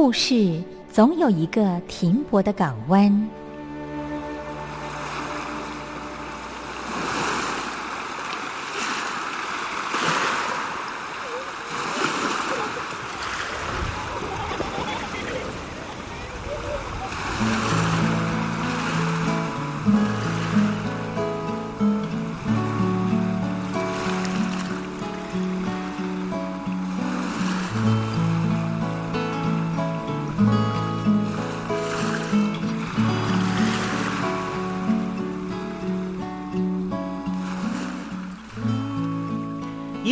故事总有一个停泊的港湾。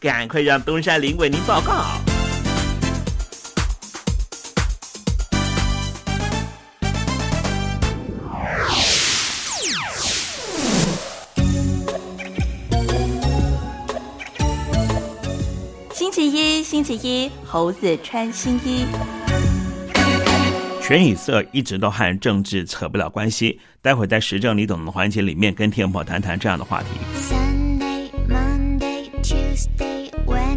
赶快让东山林为您报告。星期一，星期一，猴子穿新衣。全以色一直都和政治扯不了关系。待会儿在时政你懂的环节里面，跟天宝谈谈这样的话题。Sunday, Monday, Tuesday,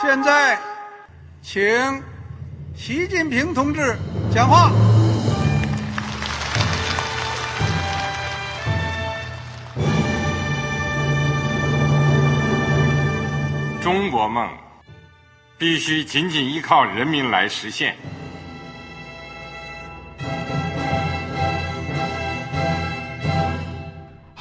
现在，请习近平同志讲话。中国梦必须紧紧依靠人民来实现。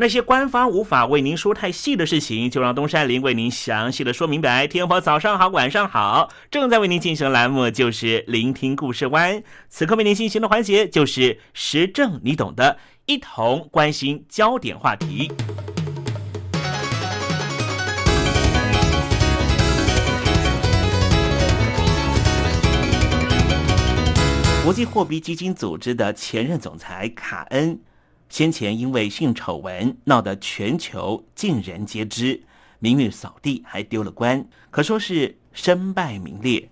那些官方无法为您说太细的事情，就让东山林为您详细的说明白。天婆早上好，晚上好，正在为您进行的栏目就是聆听故事湾。此刻为您进行的环节就是时政，你懂的，一同关心焦点话题。国际货币基金组织的前任总裁卡恩。先前因为性丑闻闹得全球尽人皆知，名誉扫地，还丢了官，可说是身败名裂。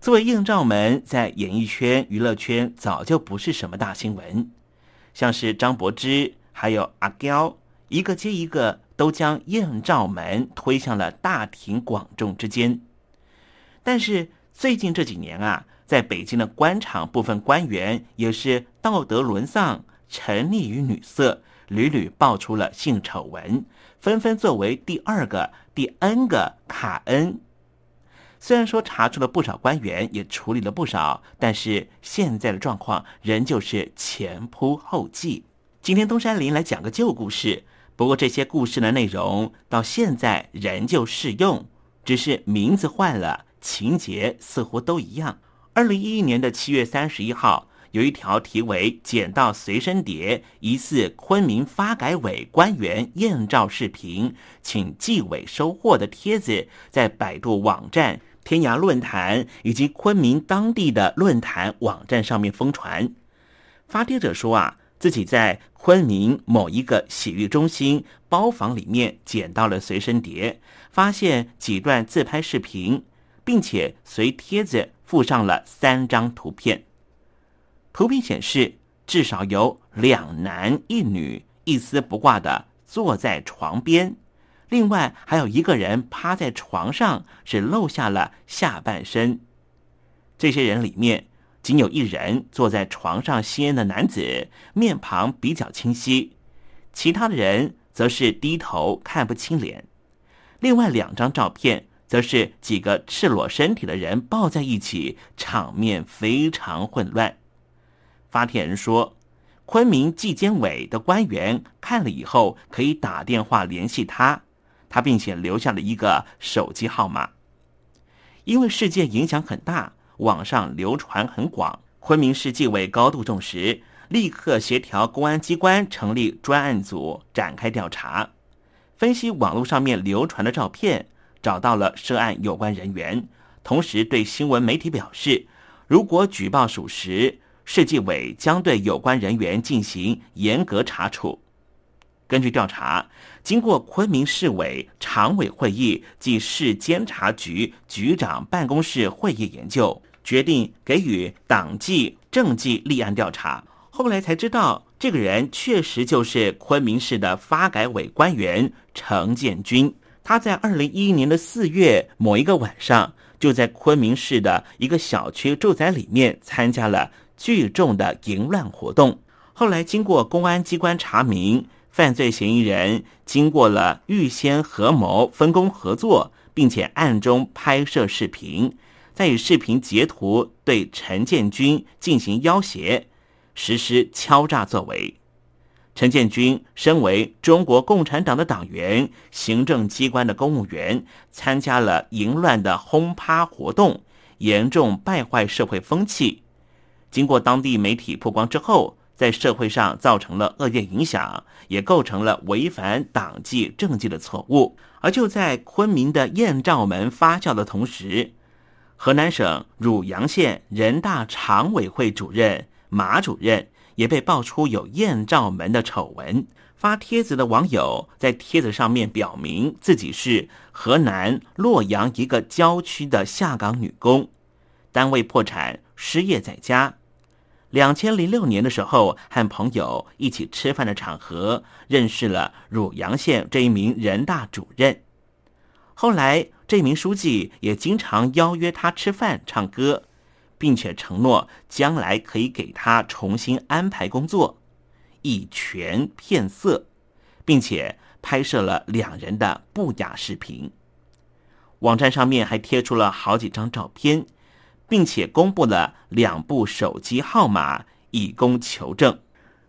作为艳照门，在演艺圈、娱乐圈早就不是什么大新闻，像是张柏芝还有阿娇，一个接一个都将艳照门推向了大庭广众之间。但是最近这几年啊，在北京的官场部分官员也是道德沦丧。沉溺于女色，屡屡爆出了性丑闻，纷纷作为第二个、第 N 个卡恩。虽然说查出了不少官员，也处理了不少，但是现在的状况仍旧是前仆后继。今天东山林来讲个旧故事，不过这些故事的内容到现在仍旧适用，只是名字换了，情节似乎都一样。二零一一年的七月三十一号。有一条题为“捡到随身碟，疑似昆明发改委官员艳照视频，请纪委收货”的帖子，在百度网站、天涯论坛以及昆明当地的论坛网站上面疯传。发帖者说啊，自己在昆明某一个洗浴中心包房里面捡到了随身碟，发现几段自拍视频，并且随帖子附上了三张图片。图片显示，至少有两男一女一丝不挂的坐在床边，另外还有一个人趴在床上，只露下了下半身。这些人里面，仅有一人坐在床上吸烟的男子，面庞比较清晰；其他的人则是低头看不清脸。另外两张照片，则是几个赤裸身体的人抱在一起，场面非常混乱。发帖人说，昆明纪监委的官员看了以后，可以打电话联系他，他并且留下了一个手机号码。因为事件影响很大，网上流传很广，昆明市纪委高度重视，立刻协调公安机关成立专案组展开调查，分析网络上面流传的照片，找到了涉案有关人员，同时对新闻媒体表示，如果举报属实。市纪委将对有关人员进行严格查处。根据调查，经过昆明市委常委会议及市监察局局长办公室会议研究，决定给予党纪政纪立案调查。后来才知道，这个人确实就是昆明市的发改委官员程建军。他在二零一一年的四月某一个晚上，就在昆明市的一个小区住宅里面参加了。聚众的淫乱活动，后来经过公安机关查明，犯罪嫌疑人经过了预先合谋、分工合作，并且暗中拍摄视频，再以视频截图对陈建军进行要挟，实施敲诈作为。陈建军身为中国共产党的党员、行政机关的公务员，参加了淫乱的轰趴活动，严重败坏社会风气。经过当地媒体曝光之后，在社会上造成了恶劣影响，也构成了违反党纪政纪的错误。而就在昆明的艳照门发酵的同时，河南省汝阳县人大常委会主任马主任也被爆出有艳照门的丑闻。发帖子的网友在帖子上面表明自己是河南洛阳一个郊区的下岗女工，单位破产，失业在家。两千零六年的时候，和朋友一起吃饭的场合，认识了汝阳县这一名人大主任。后来，这名书记也经常邀约他吃饭、唱歌，并且承诺将来可以给他重新安排工作，以权骗色，并且拍摄了两人的不雅视频。网站上面还贴出了好几张照片。并且公布了两部手机号码以供求证。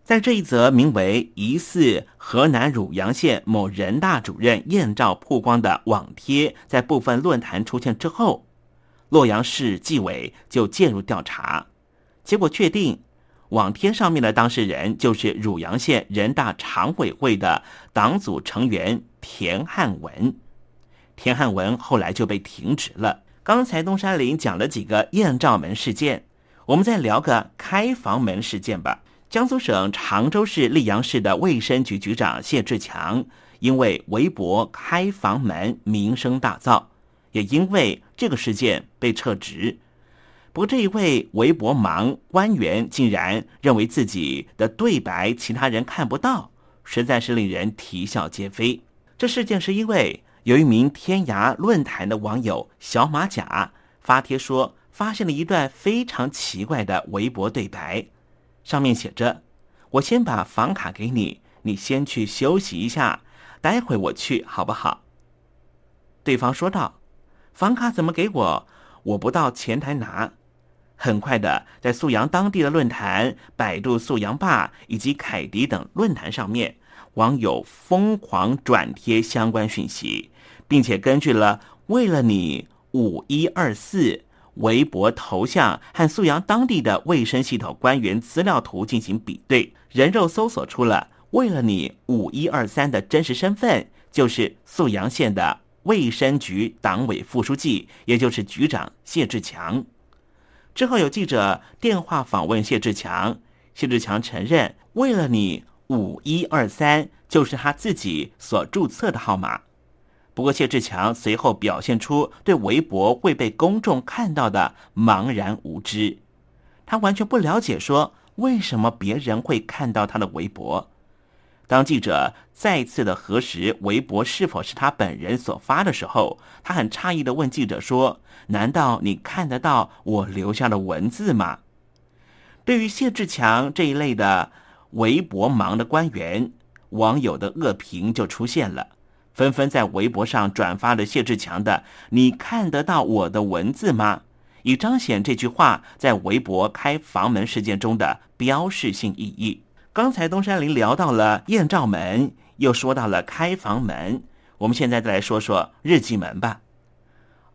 在这一则名为“疑似河南汝阳县某人大主任艳照曝光”的网贴在部分论坛出现之后，洛阳市纪委就介入调查，结果确定网贴上面的当事人就是汝阳县人大常委会的党组成员田汉文。田汉文后来就被停职了。刚才东山林讲了几个艳照门事件，我们再聊个开房门事件吧。江苏省常州市溧阳市的卫生局局长谢志强，因为微博开房门名声大噪，也因为这个事件被撤职。不过，这一位微博盲官员竟然认为自己的对白其他人看不到，实在是令人啼笑皆非。这事件是因为。有一名天涯论坛的网友小马甲发帖说，发现了一段非常奇怪的微博对白，上面写着：“我先把房卡给你，你先去休息一下，待会我去好不好？”对方说道：“房卡怎么给我？我不到前台拿。”很快的，在素阳当地的论坛、百度素阳吧以及凯迪等论坛上面。网友疯狂转贴相关讯息，并且根据了“为了你五一二四”微博头像和素阳当地的卫生系统官员资料图进行比对，人肉搜索出了为了你五一二三的真实身份，就是素阳县的卫生局党委副书记，也就是局长谢志强。之后有记者电话访问谢志强，谢志强承认为了你五一二三就是他自己所注册的号码。不过，谢志强随后表现出对微博会被公众看到的茫然无知，他完全不了解说为什么别人会看到他的微博。当记者再次的核实微博是否是他本人所发的时候，他很诧异的问记者说：“难道你看得到我留下的文字吗？”对于谢志强这一类的微博忙的官员，网友的恶评就出现了。纷纷在微博上转发了谢志强的“你看得到我的文字吗”，以彰显这句话在微博开房门事件中的标示性意义。刚才东山林聊到了艳照门，又说到了开房门，我们现在再来说说日记门吧。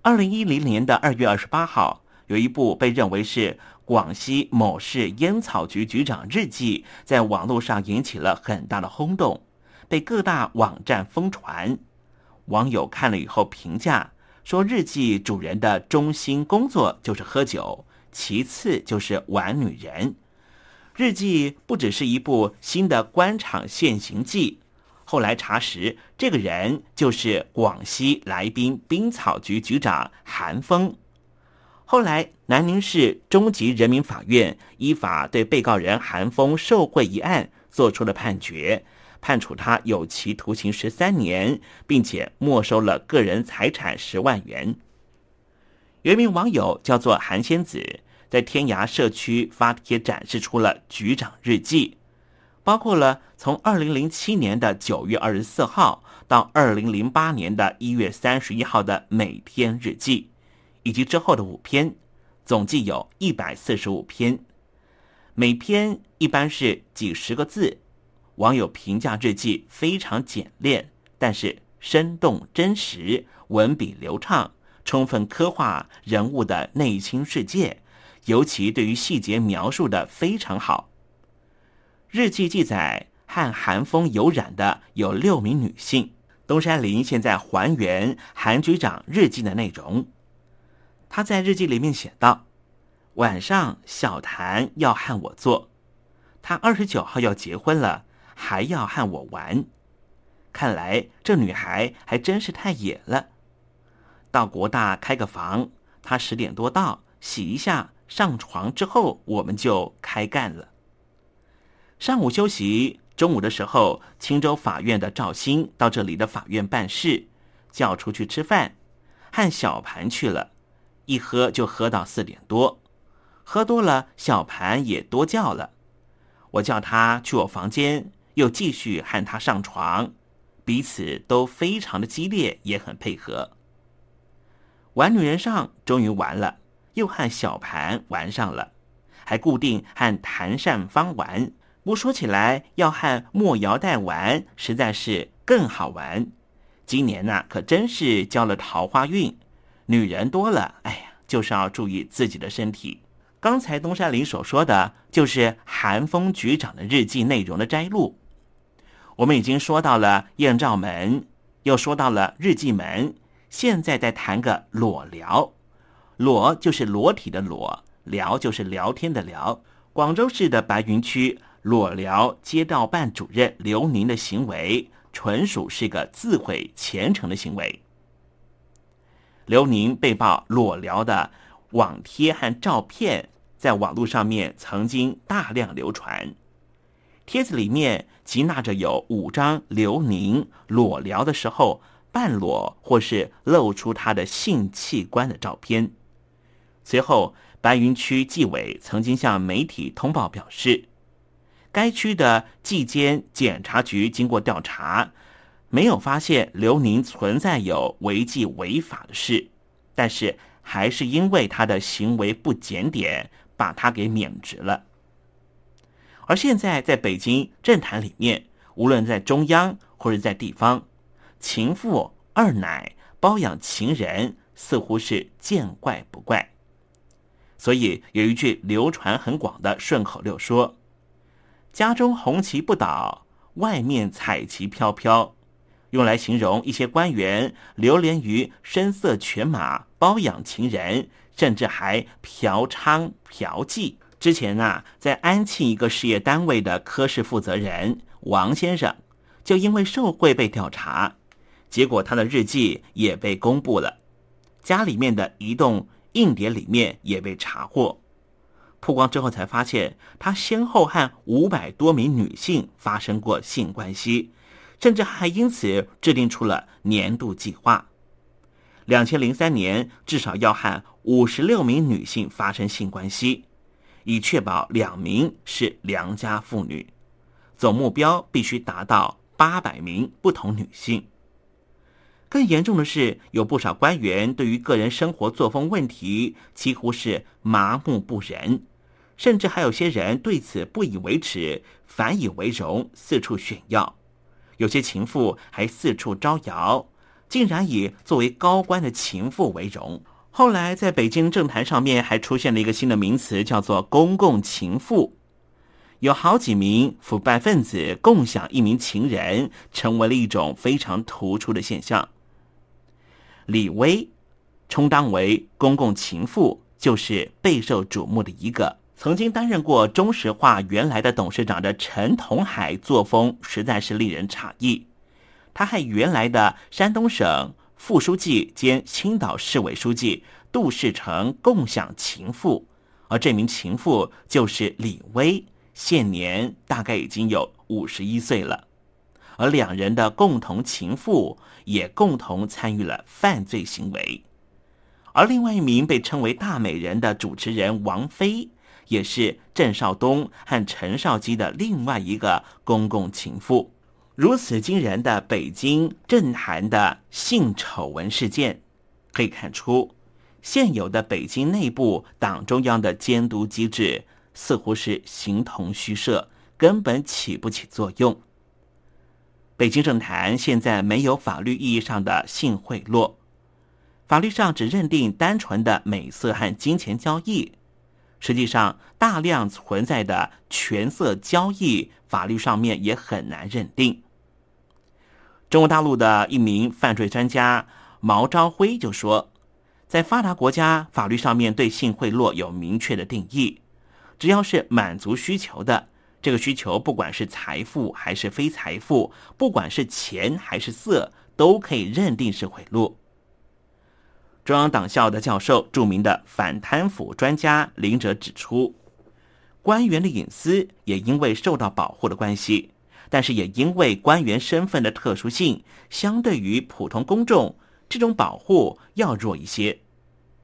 二零一零年的二月二十八号，有一部被认为是广西某市烟草局局长日记，在网络上引起了很大的轰动。被各大网站疯传，网友看了以后评价说：“日记主人的中心工作就是喝酒，其次就是玩女人。”日记不只是一部新的官场现形记，后来查实，这个人就是广西来宾冰草局局长韩峰。后来，南宁市中级人民法院依法对被告人韩峰受贿一案作出了判决。判处他有期徒刑十三年，并且没收了个人财产十万元。原名网友叫做韩仙子，在天涯社区发帖展示出了局长日记，包括了从二零零七年的九月二十四号到二零零八年的一月三十一号的每天日记，以及之后的五篇，总计有一百四十五篇，每篇一般是几十个字。网友评价日记非常简练，但是生动真实，文笔流畅，充分刻画人物的内心世界，尤其对于细节描述的非常好。日记记载和韩风有染的有六名女性。东山林现在还原韩局长日记的内容，他在日记里面写道：“晚上小谭要和我做，他二十九号要结婚了。”还要和我玩，看来这女孩还真是太野了。到国大开个房，他十点多到，洗一下，上床之后我们就开干了。上午休息，中午的时候，青州法院的赵鑫到这里的法院办事，叫出去吃饭，和小盘去了，一喝就喝到四点多，喝多了，小盘也多叫了，我叫他去我房间。又继续和他上床，彼此都非常的激烈，也很配合。玩女人上终于完了，又和小盘玩上了，还固定和谭善芳玩。不说起来，要和莫瑶代玩，实在是更好玩。今年呢，可真是交了桃花运，女人多了，哎呀，就是要注意自己的身体。刚才东山林所说的，就是韩风局长的日记内容的摘录。我们已经说到了艳照门，又说到了日记门，现在再谈个裸聊。裸就是裸体的裸，聊就是聊天的聊。广州市的白云区裸聊街道办主任刘宁的行为，纯属是个自毁前程的行为。刘宁被曝裸聊的网贴和照片，在网络上面曾经大量流传。帖子里面集纳着有五张刘宁裸聊的时候半裸或是露出他的性器官的照片。随后，白云区纪委曾经向媒体通报表示，该区的纪监检察局经过调查，没有发现刘宁存在有违纪违法的事，但是还是因为他的行为不检点，把他给免职了。而现在，在北京政坛里面，无论在中央或者在地方，情妇、二奶包养情人，似乎是见怪不怪。所以有一句流传很广的顺口溜说：“家中红旗不倒，外面彩旗飘飘。”用来形容一些官员流连于声色犬马、包养情人，甚至还嫖娼嫖妓。之前啊，在安庆一个事业单位的科室负责人王先生，就因为受贿被调查，结果他的日记也被公布了，家里面的移动硬碟里面也被查获。曝光之后才发现，他先后和五百多名女性发生过性关系，甚至还因此制定出了年度计划。两千零三年至少要和五十六名女性发生性关系。以确保两名是良家妇女，总目标必须达到八百名不同女性。更严重的是，有不少官员对于个人生活作风问题几乎是麻木不仁，甚至还有些人对此不以为耻，反以为荣，四处炫耀。有些情妇还四处招摇，竟然以作为高官的情妇为荣。后来，在北京政坛上面还出现了一个新的名词，叫做“公共情妇”。有好几名腐败分子共享一名情人，成为了一种非常突出的现象。李薇充当为公共情妇，就是备受瞩目的一个。曾经担任过中石化原来的董事长的陈同海，作风实在是令人诧异。他和原来的山东省。副书记兼青岛市委书记杜世成共享情妇，而这名情妇就是李薇，现年大概已经有五十一岁了。而两人的共同情妇也共同参与了犯罪行为。而另外一名被称为“大美人”的主持人王菲，也是郑少东和陈少基的另外一个公共情妇。如此惊人的北京政坛的性丑闻事件，可以看出，现有的北京内部党中央的监督机制似乎是形同虚设，根本起不起作用。北京政坛现在没有法律意义上的性贿赂，法律上只认定单纯的美色和金钱交易，实际上大量存在的权色交易，法律上面也很难认定。中国大陆的一名犯罪专家毛朝辉就说，在发达国家，法律上面对性贿赂有明确的定义，只要是满足需求的，这个需求不管是财富还是非财富，不管是钱还是色，都可以认定是贿赂。中央党校的教授、著名的反贪腐专家林哲指出，官员的隐私也因为受到保护的关系。但是也因为官员身份的特殊性，相对于普通公众，这种保护要弱一些。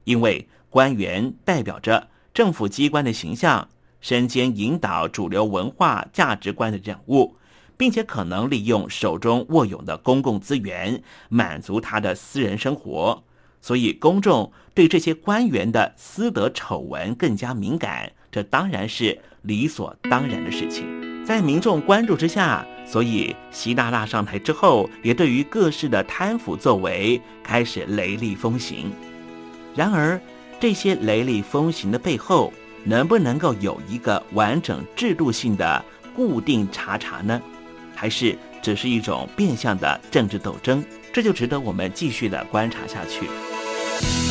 因为官员代表着政府机关的形象，身兼引导主流文化价值观的任务，并且可能利用手中握有的公共资源满足他的私人生活，所以公众对这些官员的私德丑闻更加敏感，这当然是理所当然的事情。在民众关注之下，所以习大大上台之后，也对于各式的贪腐作为开始雷厉风行。然而，这些雷厉风行的背后，能不能够有一个完整制度性的固定查查呢？还是只是一种变相的政治斗争？这就值得我们继续的观察下去。听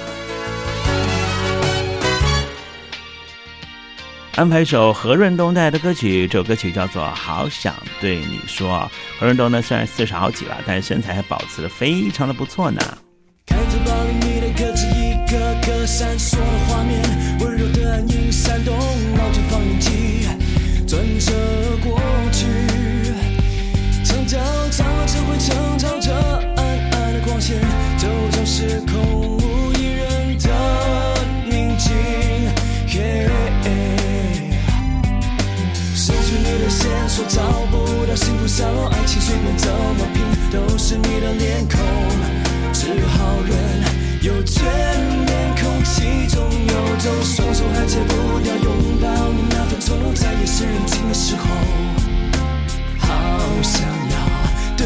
安排一首何润东带来的歌曲，这首歌曲叫做《好想对你说》。何润东呢，虽然四十好几了，但是身材还保持的非常的不错呢。看着包里的歌词一个个闪烁的画面，温柔的暗影闪动，冒着放映机转着过去，长条长着灰尘，照着暗暗的光线，就像时空找不到幸福下落，爱情随便怎么拼，都是你的脸孔。只好忍，有眷恋，空气中有种，双手还戒不掉拥抱你那份从容，在夜深人静的时候，好想要对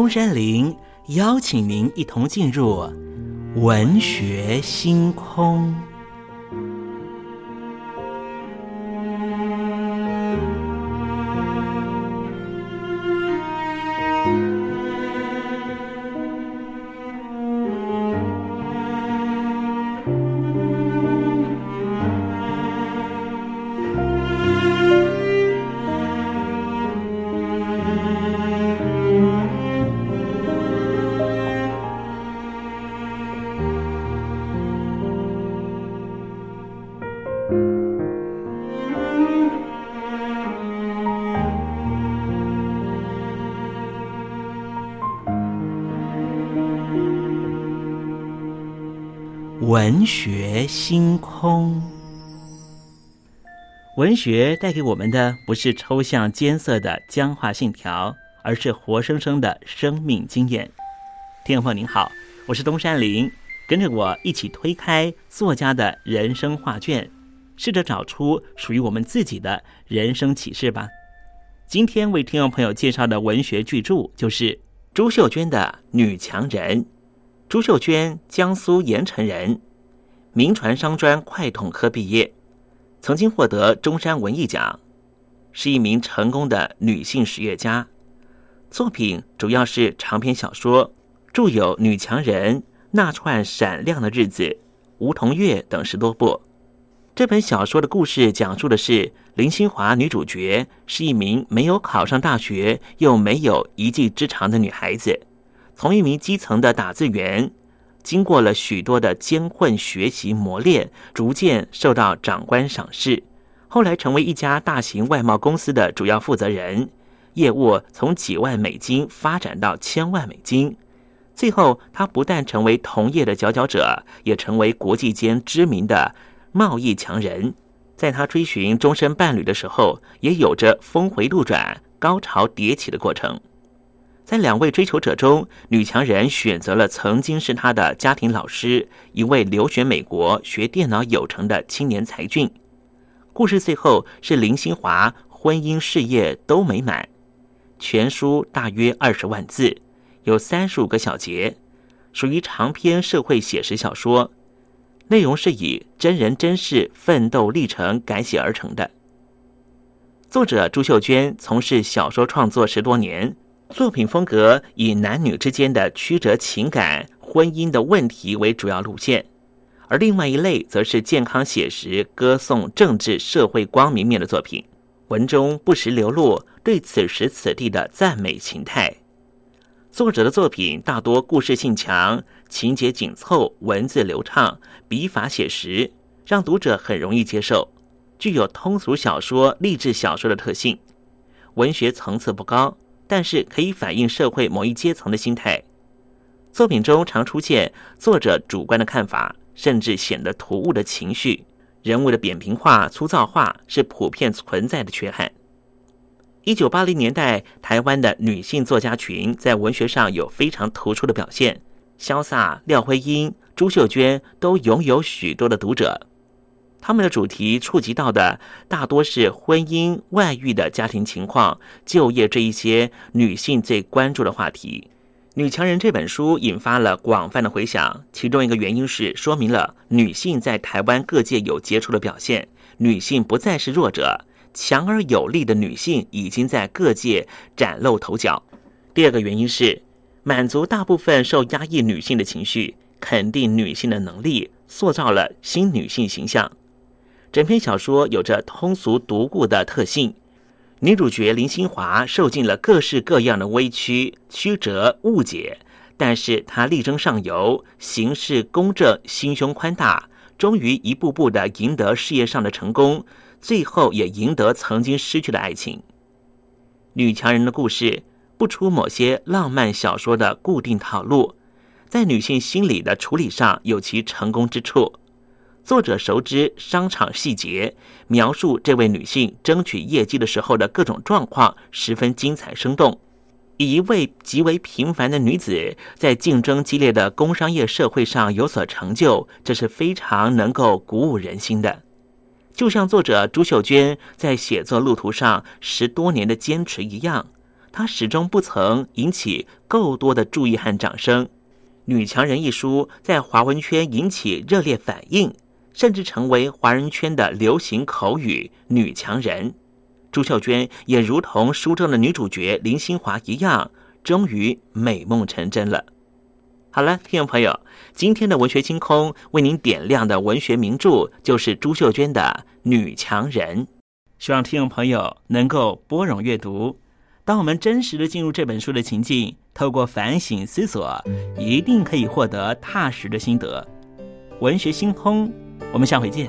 东山林邀请您一同进入文学星空。文学星空，文学带给我们的不是抽象艰涩的僵化信条，而是活生生的生命经验。听众朋友您好，我是东山林，跟着我一起推开作家的人生画卷，试着找出属于我们自己的人生启示吧。今天为听众朋友介绍的文学巨著就是朱秀娟的《女强人》。朱秀娟，江苏盐城人，名传商专快统科毕业，曾经获得中山文艺奖，是一名成功的女性实业家。作品主要是长篇小说，著有《女强人》《那串闪亮的日子》《梧桐月》等十多部。这本小说的故事讲述的是林心华女主角是一名没有考上大学又没有一技之长的女孩子，从一名基层的打字员，经过了许多的艰困学习磨练，逐渐受到长官赏识，后来成为一家大型外贸公司的主要负责人，业务从几万美金发展到千万美金，最后他不但成为同业的佼佼者，也成为国际间知名的。贸易强人，在他追寻终身伴侣的时候，也有着峰回路转、高潮迭起的过程。在两位追求者中，女强人选择了曾经是她的家庭老师，一位留学美国学电脑有成的青年才俊。故事最后是林新华婚姻事业都美满。全书大约二十万字，有三十五个小节，属于长篇社会写实小说。内容是以真人真事奋斗历程改写而成的。作者朱秀娟从事小说创作十多年，作品风格以男女之间的曲折情感、婚姻的问题为主要路线，而另外一类则是健康写实、歌颂政治社会光明面的作品。文中不时流露对此时此地的赞美情态。作者的作品大多故事性强。情节紧凑，文字流畅，笔法写实，让读者很容易接受，具有通俗小说、励志小说的特性。文学层次不高，但是可以反映社会某一阶层的心态。作品中常出现作者主观的看法，甚至显得突兀的情绪，人物的扁平化、粗糙化是普遍存在的缺憾。一九八零年代，台湾的女性作家群在文学上有非常突出的表现。潇洒、廖辉英、朱秀娟都拥有许多的读者，他们的主题触及到的大多是婚姻、外遇的家庭情况、就业这一些女性最关注的话题。《女强人》这本书引发了广泛的回响，其中一个原因是说明了女性在台湾各界有杰出的表现，女性不再是弱者，强而有力的女性已经在各界崭露头角。第二个原因是。满足大部分受压抑女性的情绪，肯定女性的能力，塑造了新女性形象。整篇小说有着通俗独固的特性。女主角林心华受尽了各式各样的委屈、曲折、误解，但是她力争上游，行事公正，心胸宽大，终于一步步的赢得事业上的成功，最后也赢得曾经失去的爱情。女强人的故事。不出某些浪漫小说的固定套路，在女性心理的处理上有其成功之处。作者熟知商场细节，描述这位女性争取业绩的时候的各种状况，十分精彩生动。以一位极为平凡的女子，在竞争激烈的工商业社会上有所成就，这是非常能够鼓舞人心的。就像作者朱秀娟在写作路途上十多年的坚持一样。她始终不曾引起够多的注意和掌声，《女强人》一书在华文圈引起热烈反应，甚至成为华人圈的流行口语“女强人”。朱秀娟也如同书中的女主角林心华一样，终于美梦成真了。好了，听众朋友，今天的文学星空为您点亮的文学名著就是朱秀娟的《女强人》，希望听众朋友能够拨冗阅读。当我们真实的进入这本书的情境，透过反省思索，一定可以获得踏实的心得。文学星空，我们下回见。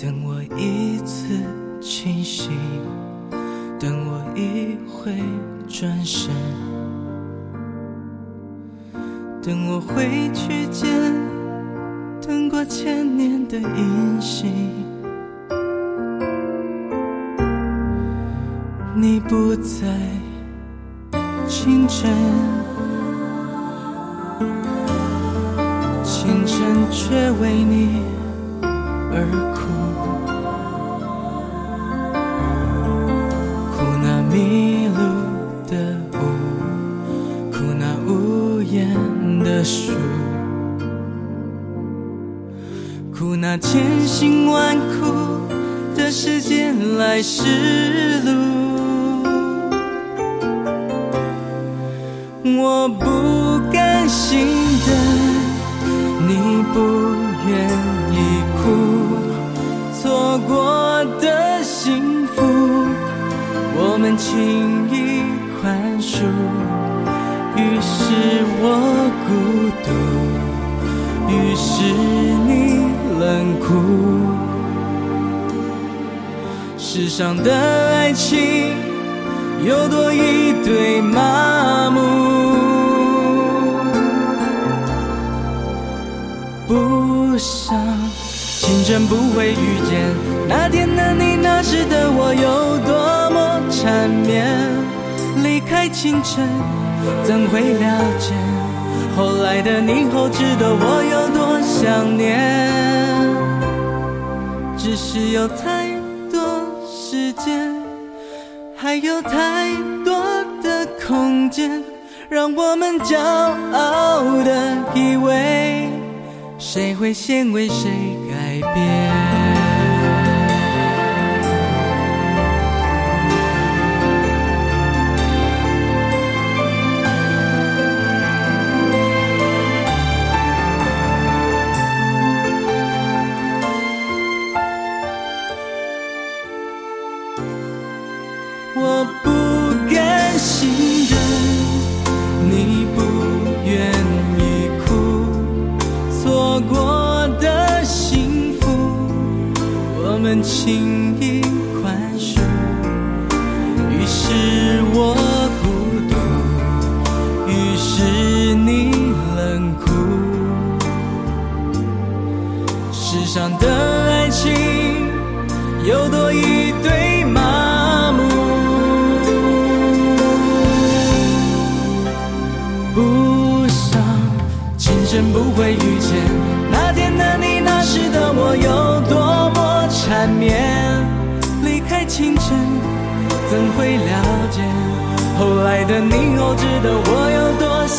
等我一次清醒，等我一回转身，等我回去见。等过千年的音息，你不在清晨。清晨却为你而哭。开始路。我不甘心的你不愿意哭。错过的幸福我们轻易宽恕。于是我孤独于是你冷酷。上的爱情有多一堆麻木，不想青真不会遇见那天的你，那时的我有多么缠绵。离开清晨，怎会了解后来的你后知道我有多想念？只是有太还有太多的空间，让我们骄傲的以为，谁会先为谁改变？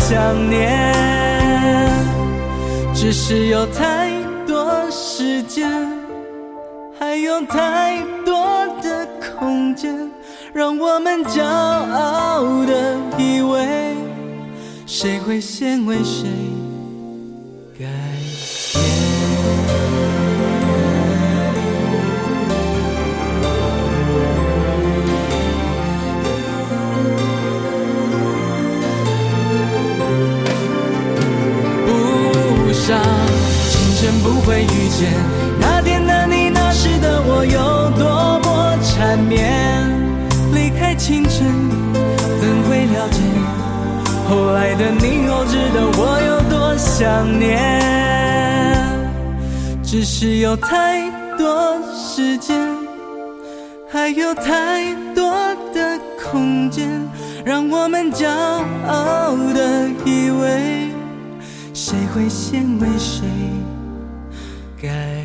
想念？只是有太多时间，还有太多的空间，让我们骄傲的以为。谁会先为谁会遇见那天的你，那时的我有多么缠绵。离开清晨，怎会了解？后来的你后知道我有多想念，只是有太多时间，还有太多的空间，让我们骄傲的以为，谁会先为谁改